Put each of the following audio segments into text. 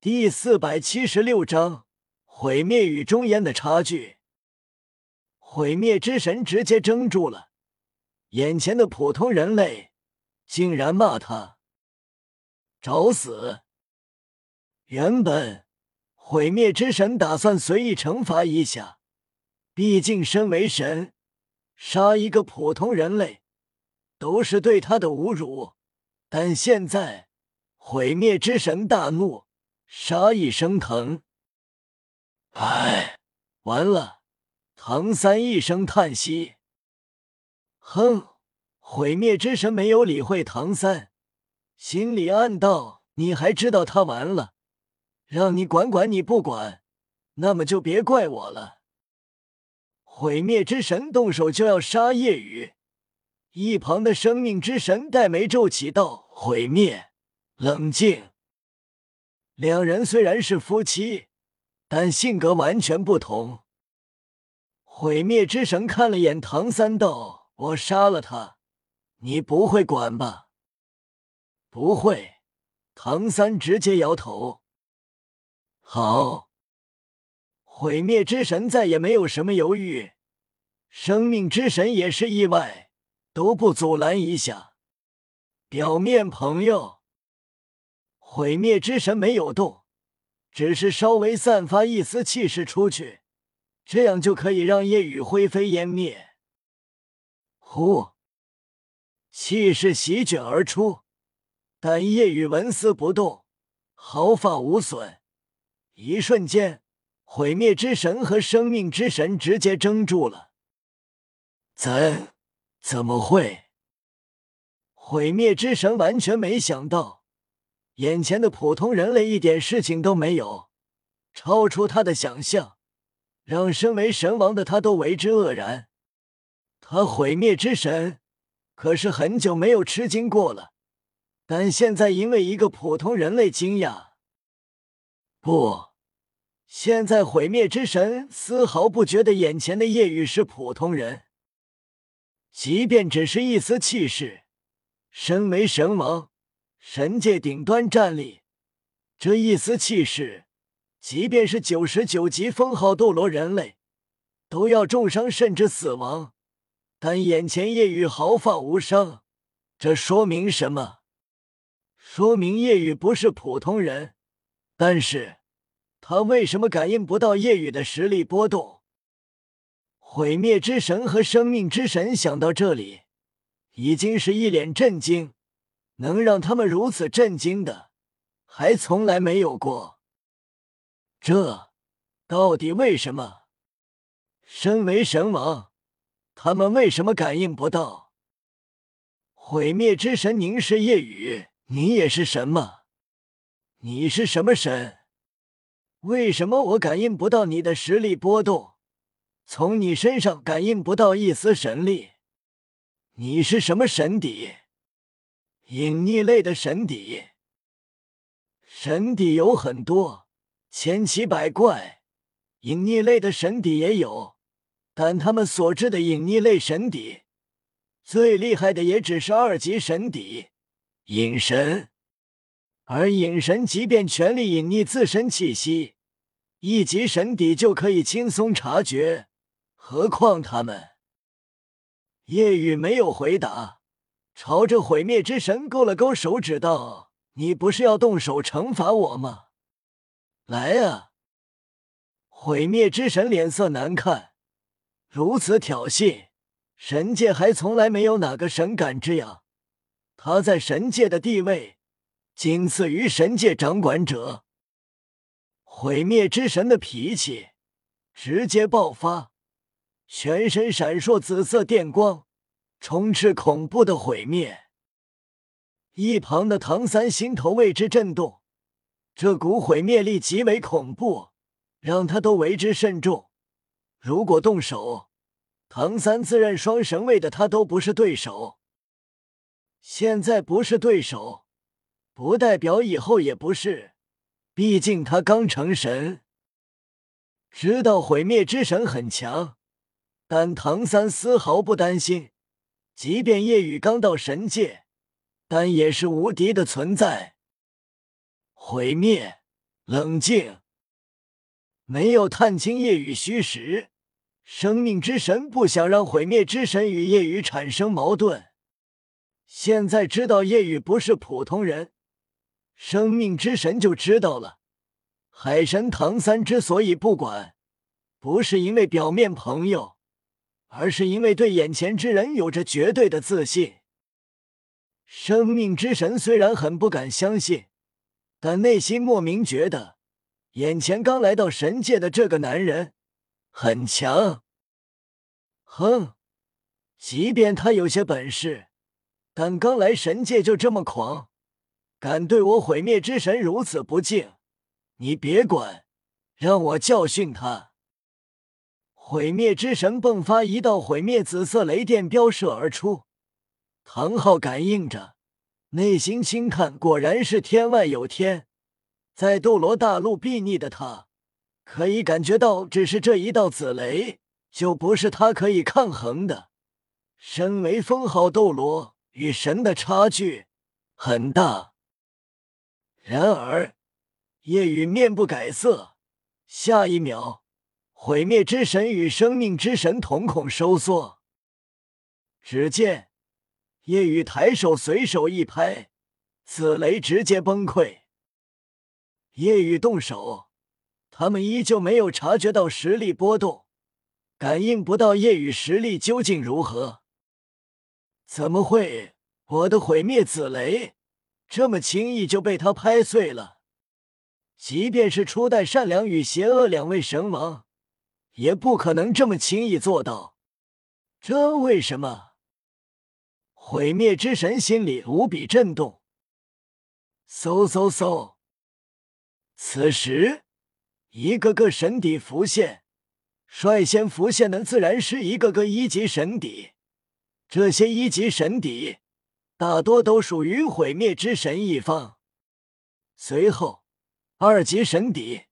第四百七十六章毁灭与终焉的差距。毁灭之神直接怔住了，眼前的普通人类竟然骂他找死！原本毁灭之神打算随意惩罚一下，毕竟身为神，杀一个普通人类都是对他的侮辱。但现在毁灭之神大怒。杀意升腾，唉，完了！唐三一声叹息。哼，毁灭之神没有理会唐三，心里暗道：你还知道他完了？让你管管你不管，那么就别怪我了。毁灭之神动手就要杀夜雨，一旁的生命之神黛眉皱起道：“毁灭，冷静。”两人虽然是夫妻，但性格完全不同。毁灭之神看了眼唐三，道：“我杀了他，你不会管吧？”“不会。”唐三直接摇头。好。毁灭之神再也没有什么犹豫，生命之神也是意外，都不阻拦一下。表面朋友。毁灭之神没有动，只是稍微散发一丝气势出去，这样就可以让夜雨灰飞烟灭。呼，气势席卷而出，但夜雨纹丝不动，毫发无损。一瞬间，毁灭之神和生命之神直接怔住了。怎怎么会？毁灭之神完全没想到。眼前的普通人类一点事情都没有，超出他的想象，让身为神王的他都为之愕然。他毁灭之神可是很久没有吃惊过了，但现在因为一个普通人类惊讶。不，现在毁灭之神丝毫不觉得眼前的夜雨是普通人，即便只是一丝气势，身为神王。神界顶端战力，这一丝气势，即便是九十九级封号斗罗人类，都要重伤甚至死亡。但眼前夜雨毫发无伤，这说明什么？说明夜雨不是普通人。但是，他为什么感应不到夜雨的实力波动？毁灭之神和生命之神想到这里，已经是一脸震惊。能让他们如此震惊的，还从来没有过。这到底为什么？身为神王，他们为什么感应不到？毁灭之神凝视夜雨，你也是神吗？你是什么神？为什么我感应不到你的实力波动？从你身上感应不到一丝神力？你是什么神底？隐匿类的神邸，神邸有很多，千奇百怪。隐匿类的神邸也有，但他们所知的隐匿类神邸，最厉害的也只是二级神邸隐神。而隐神即便全力隐匿自身气息，一级神邸就可以轻松察觉，何况他们？夜雨没有回答。朝着毁灭之神勾了勾手指，道：“你不是要动手惩罚我吗？来啊！”毁灭之神脸色难看，如此挑衅，神界还从来没有哪个神敢这样。他在神界的地位仅次于神界掌管者。毁灭之神的脾气直接爆发，全身闪烁紫色电光。充斥恐怖的毁灭，一旁的唐三心头为之震动，这股毁灭力极为恐怖，让他都为之慎重。如果动手，唐三自认双神位的他都不是对手。现在不是对手，不代表以后也不是，毕竟他刚成神。知道毁灭之神很强，但唐三丝毫不担心。即便夜雨刚到神界，但也是无敌的存在。毁灭，冷静，没有探清夜雨虚实。生命之神不想让毁灭之神与夜雨产生矛盾。现在知道夜雨不是普通人，生命之神就知道了。海神唐三之所以不管，不是因为表面朋友，而是因为对眼前之人有着绝对的自信。生命之神虽然很不敢相信，但内心莫名觉得，眼前刚来到神界的这个男人很强。哼，即便他有些本事，但刚来神界就这么狂，敢对我毁灭之神如此不敬，你别管，让我教训他。毁灭之神迸发一道毁灭紫色雷电，飙射而出。唐昊感应着，内心轻叹：果然是天外有天，在斗罗大陆睥睨的他，可以感觉到，只是这一道紫雷，就不是他可以抗衡的。身为封号斗罗，与神的差距很大。然而，夜雨面不改色，下一秒，毁灭之神与生命之神瞳孔收缩，只见。夜雨抬手，随手一拍，紫雷直接崩溃。夜雨动手，他们依旧没有察觉到实力波动，感应不到夜雨实力究竟如何。怎么会？我的毁灭紫雷这么轻易就被他拍碎了？即便是初代善良与邪恶两位神王，也不可能这么轻易做到。这为什么？毁灭之神心里无比震动。嗖嗖嗖！此时，一个个神邸浮现，率先浮现的自然是一个个一级神邸。这些一级神邸大多都属于毁灭之神一方。随后，二级神邸、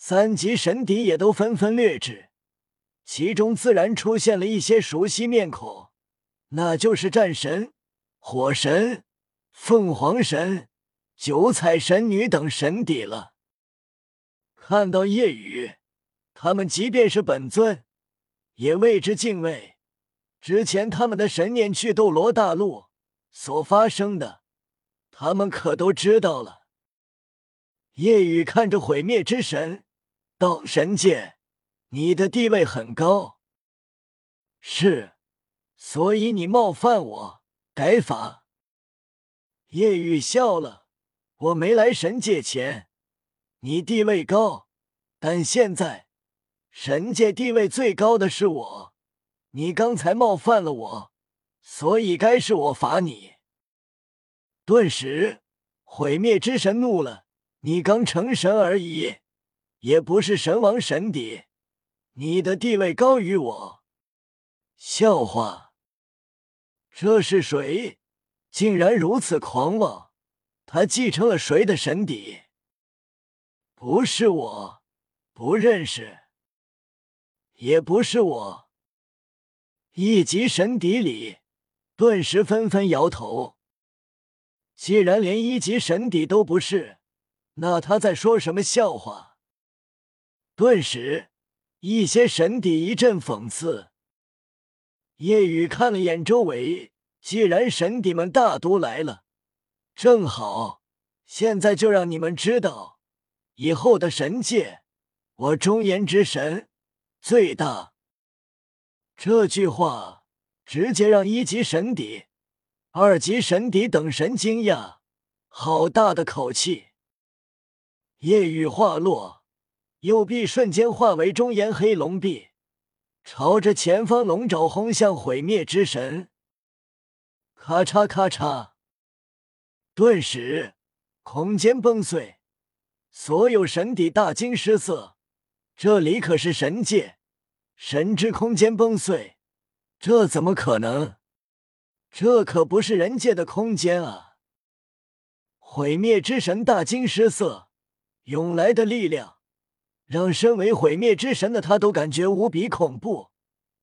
三级神邸也都纷纷掠至，其中自然出现了一些熟悉面孔。那就是战神、火神、凤凰神、九彩神女等神邸了。看到夜雨，他们即便是本尊，也为之敬畏。之前他们的神念去斗罗大陆所发生的，他们可都知道了。夜雨看着毁灭之神，道：“神界，你的地位很高。”是。所以你冒犯我，改法。叶雨笑了。我没来神界前，你地位高，但现在神界地位最高的是我。你刚才冒犯了我，所以该是我罚你。顿时，毁灭之神怒了。你刚成神而已，也不是神王神邸，你的地位高于我？笑话。这是谁？竟然如此狂妄！他继承了谁的神邸？不是我，不认识。也不是我。一级神邸里顿时纷纷摇头。既然连一级神邸都不是，那他在说什么笑话？顿时，一些神邸一阵讽刺。夜雨看了眼周围，既然神邸们大都来了，正好，现在就让你们知道，以后的神界，我中炎之神最大。这句话直接让一级神邸、二级神邸等神惊讶，好大的口气！夜雨话落，右臂瞬间化为中炎黑龙臂。朝着前方龙爪轰向毁灭之神，咔嚓咔嚓，顿时空间崩碎，所有神邸大惊失色。这里可是神界，神之空间崩碎，这怎么可能？这可不是人界的空间啊！毁灭之神大惊失色，涌来的力量。让身为毁灭之神的他都感觉无比恐怖，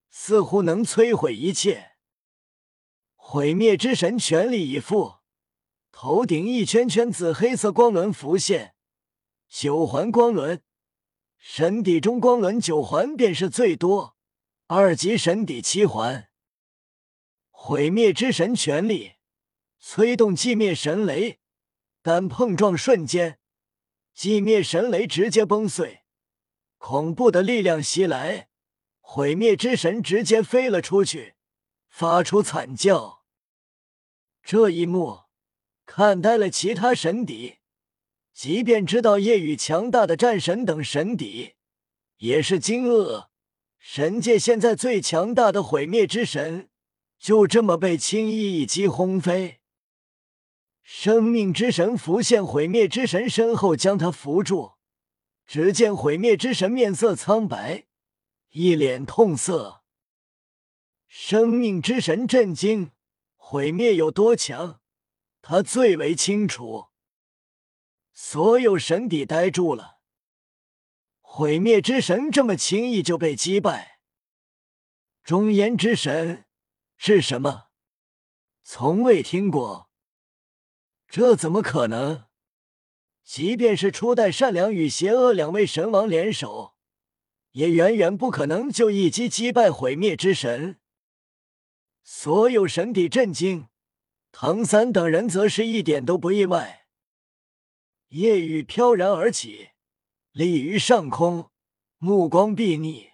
似乎能摧毁一切。毁灭之神全力以赴，头顶一圈圈紫黑色光轮浮现，九环光轮，神底中光轮九环便是最多，二级神底七环。毁灭之神全力催动寂灭神雷，但碰撞瞬间，寂灭神雷直接崩碎，恐怖的力量袭来，毁灭之神直接飞了出去，发出惨叫。这一幕看呆了其他神邸，即便知道夜雨强大的战神等神邸，也是惊愕。神界现在最强大的毁灭之神，就这么被轻易一击轰飞。生命之神浮现，毁灭之神身后将他扶住。只见毁灭之神面色苍白，一脸痛色。生命之神震惊。毁灭有多强，他最为清楚。所有神邸呆住了。毁灭之神这么轻易就被击败？中炎之神是什么？从未听过。这怎么可能？即便是初代善良与邪恶两位神王联手，也远远不可能就一击击败毁灭之神。所有神邸震惊，唐三等人则是一点都不意外。夜雨飘然而起，立于上空，目光睥睨。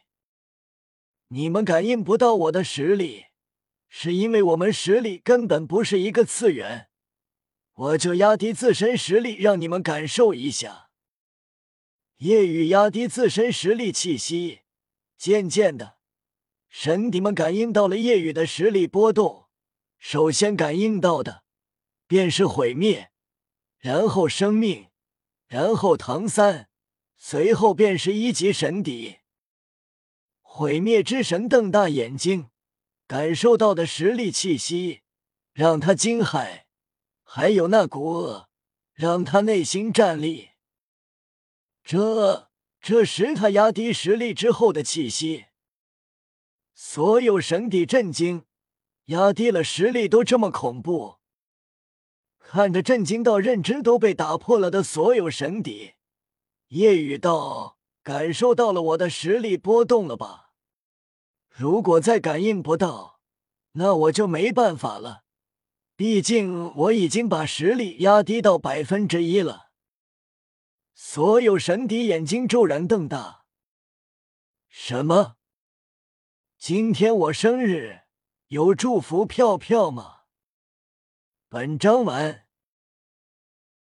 你们感应不到我的实力，是因为我们实力根本不是一个次元。我就压低自身实力，让你们感受一下。夜雨压低自身实力气息，渐渐的。神邸们感应到了夜雨的实力波动，首先感应到的便是毁灭，然后生命，然后唐三，随后便是一级神邸。毁灭之神瞪大眼睛，感受到的实力气息让他惊骇，还有那股恶让他内心战栗。这，这是他压低实力之后的气息。所有神邸震惊，压低了实力都这么恐怖。看着震惊到认知都被打破了的所有神邸，夜雨道感受到了我的实力波动了吧？如果再感应不到，那我就没办法了。毕竟我已经把实力压低到百分之一了。所有神敌眼睛骤然瞪大。什么？今天我生日，有祝福票票吗？本章完。